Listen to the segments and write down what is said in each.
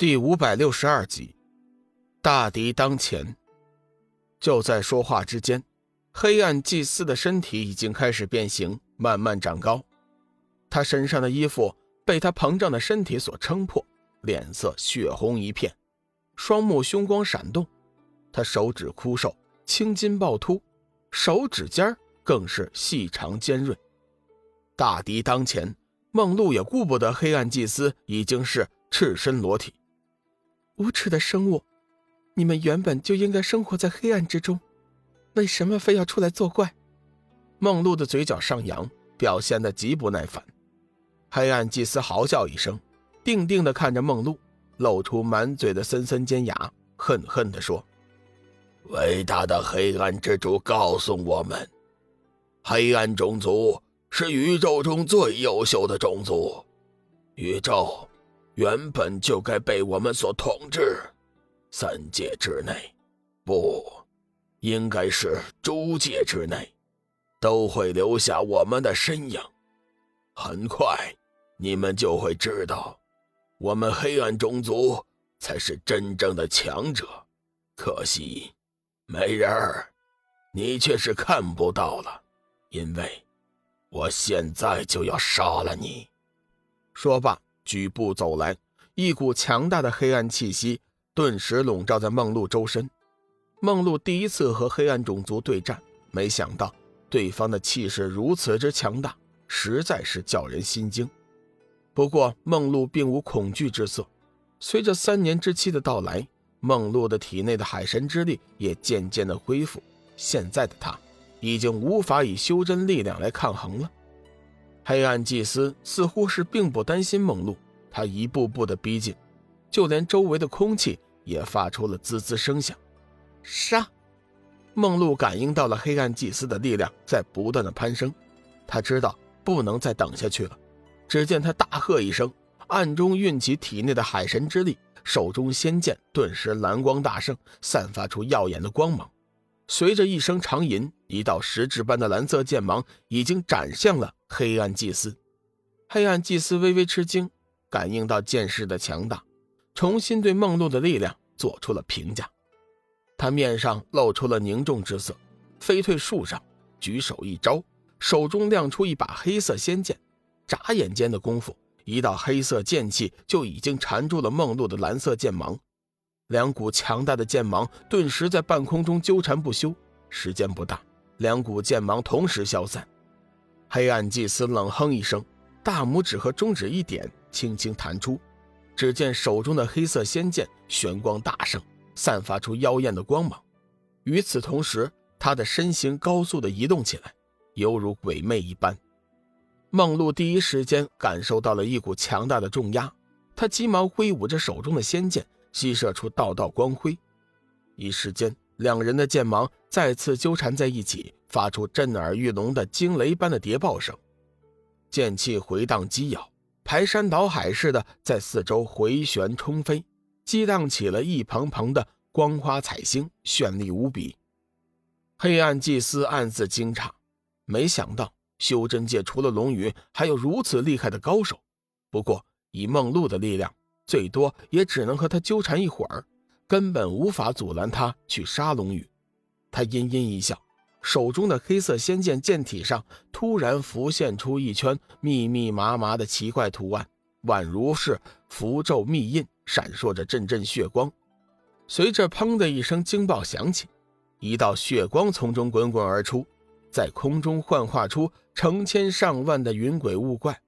第五百六十二集，大敌当前。就在说话之间，黑暗祭司的身体已经开始变形，慢慢长高。他身上的衣服被他膨胀的身体所撑破，脸色血红一片，双目凶光闪动。他手指枯瘦，青筋暴突，手指尖更是细长尖锐。大敌当前，梦露也顾不得黑暗祭司已经是赤身裸体。无耻的生物，你们原本就应该生活在黑暗之中，为什么非要出来作怪？梦露的嘴角上扬，表现得极不耐烦。黑暗祭司嚎叫一声，定定地看着梦露，露出满嘴的森森尖牙，恨恨地说：“伟大的黑暗之主告诉我们，黑暗种族是宇宙中最优秀的种族，宇宙。”原本就该被我们所统治，三界之内，不，应该是诸界之内，都会留下我们的身影。很快，你们就会知道，我们黑暗种族才是真正的强者。可惜，美人儿，你却是看不到了，因为，我现在就要杀了你。说罢。举步走来，一股强大的黑暗气息顿时笼罩在梦露周身。梦露第一次和黑暗种族对战，没想到对方的气势如此之强大，实在是叫人心惊。不过梦露并无恐惧之色。随着三年之期的到来，梦露的体内的海神之力也渐渐的恢复。现在的她，已经无法以修真力量来抗衡了。黑暗祭司似乎是并不担心梦露，他一步步的逼近，就连周围的空气也发出了滋滋声响。杀！梦露感应到了黑暗祭司的力量在不断的攀升，他知道不能再等下去了。只见他大喝一声，暗中运起体内的海神之力，手中仙剑顿时蓝光大盛，散发出耀眼的光芒。随着一声长吟，一道实质般的蓝色剑芒已经斩向了黑暗祭司。黑暗祭司微微吃惊，感应到剑势的强大，重新对梦露的力量做出了评价。他面上露出了凝重之色，飞退数丈，举手一招，手中亮出一把黑色仙剑。眨眼间的功夫，一道黑色剑气就已经缠住了梦露的蓝色剑芒。两股强大的剑芒顿时在半空中纠缠不休，时间不大，两股剑芒同时消散。黑暗祭司冷哼一声，大拇指和中指一点，轻轻弹出，只见手中的黑色仙剑玄光大盛，散发出妖艳的光芒。与此同时，他的身形高速的移动起来，犹如鬼魅一般。梦露第一时间感受到了一股强大的重压，他急忙挥舞着手中的仙剑。激射出道道光辉，一时间，两人的剑芒再次纠缠在一起，发出震耳欲聋的惊雷般的谍报声。剑气回荡激咬，排山倒海似的在四周回旋冲飞，激荡起了一蓬蓬的光花彩星，绚丽无比。黑暗祭司暗自惊诧，没想到修真界除了龙宇，还有如此厉害的高手。不过，以梦露的力量。最多也只能和他纠缠一会儿，根本无法阻拦他去杀龙宇。他阴阴一笑，手中的黑色仙剑剑体上突然浮现出一圈密密麻麻的奇怪图案，宛如是符咒密印，闪烁着阵阵血光。随着“砰”的一声惊爆响起，一道血光从中滚滚而出，在空中幻化出成千上万的云鬼雾怪。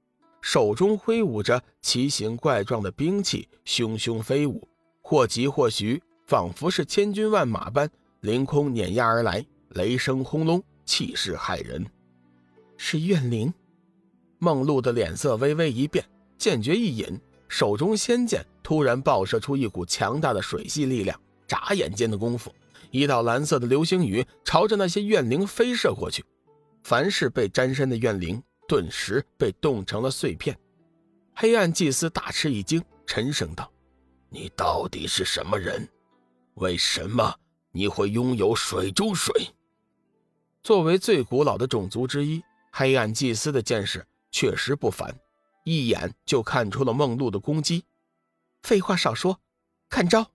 手中挥舞着奇形怪状的兵器，汹汹飞舞，或急或徐，仿佛是千军万马般凌空碾压而来，雷声轰隆，气势骇人。是怨灵。梦露的脸色微微一变，剑诀一引，手中仙剑突然爆射出一股强大的水系力量。眨眼间的功夫，一道蓝色的流星雨朝着那些怨灵飞射过去。凡是被沾身的怨灵。顿时被冻成了碎片，黑暗祭司大吃一惊，沉声道：“你到底是什么人？为什么你会拥有水中水？”作为最古老的种族之一，黑暗祭司的见识确实不凡，一眼就看出了梦露的攻击。废话少说，看招！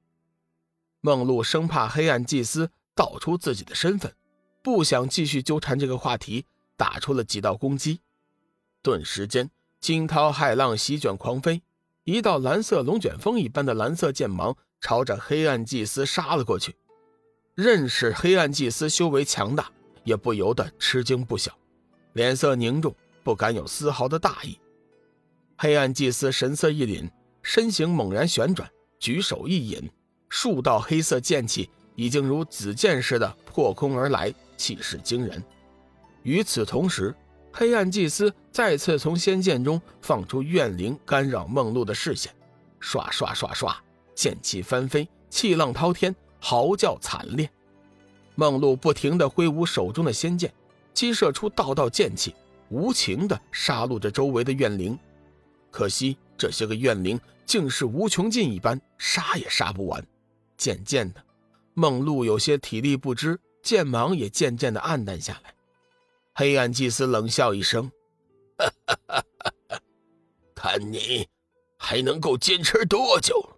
梦露生怕黑暗祭司道出自己的身份，不想继续纠缠这个话题，打出了几道攻击。顿时间，惊涛骇浪席卷狂飞，一道蓝色龙卷风一般的蓝色剑芒朝着黑暗祭司杀了过去。认识黑暗祭司修为强大，也不由得吃惊不小，脸色凝重，不敢有丝毫的大意。黑暗祭司神色一凛，身形猛然旋转，举手一引，数道黑色剑气已经如紫箭似的破空而来，气势惊人。与此同时，黑暗祭司再次从仙剑中放出怨灵，干扰梦露的视线。唰唰唰唰，剑气翻飞，气浪滔天，嚎叫惨烈。梦露不停地挥舞手中的仙剑，激射出道道剑气，无情地杀戮着周围的怨灵。可惜这些个怨灵竟是无穷尽一般，杀也杀不完。渐渐的，梦露有些体力不支，剑芒也渐渐的暗淡下来。黑暗祭司冷笑一声：“看你还能够坚持多久？”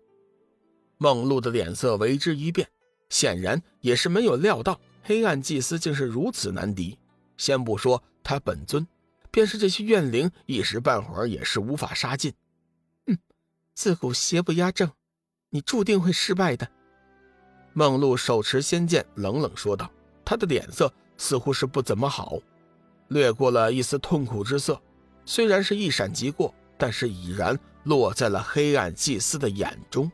梦露的脸色为之一变，显然也是没有料到黑暗祭司竟是如此难敌。先不说他本尊。便是这些怨灵，一时半会儿也是无法杀尽。嗯，自古邪不压正，你注定会失败的。梦露手持仙剑，冷冷说道。他的脸色似乎是不怎么好，掠过了一丝痛苦之色。虽然是一闪即过，但是已然落在了黑暗祭司的眼中。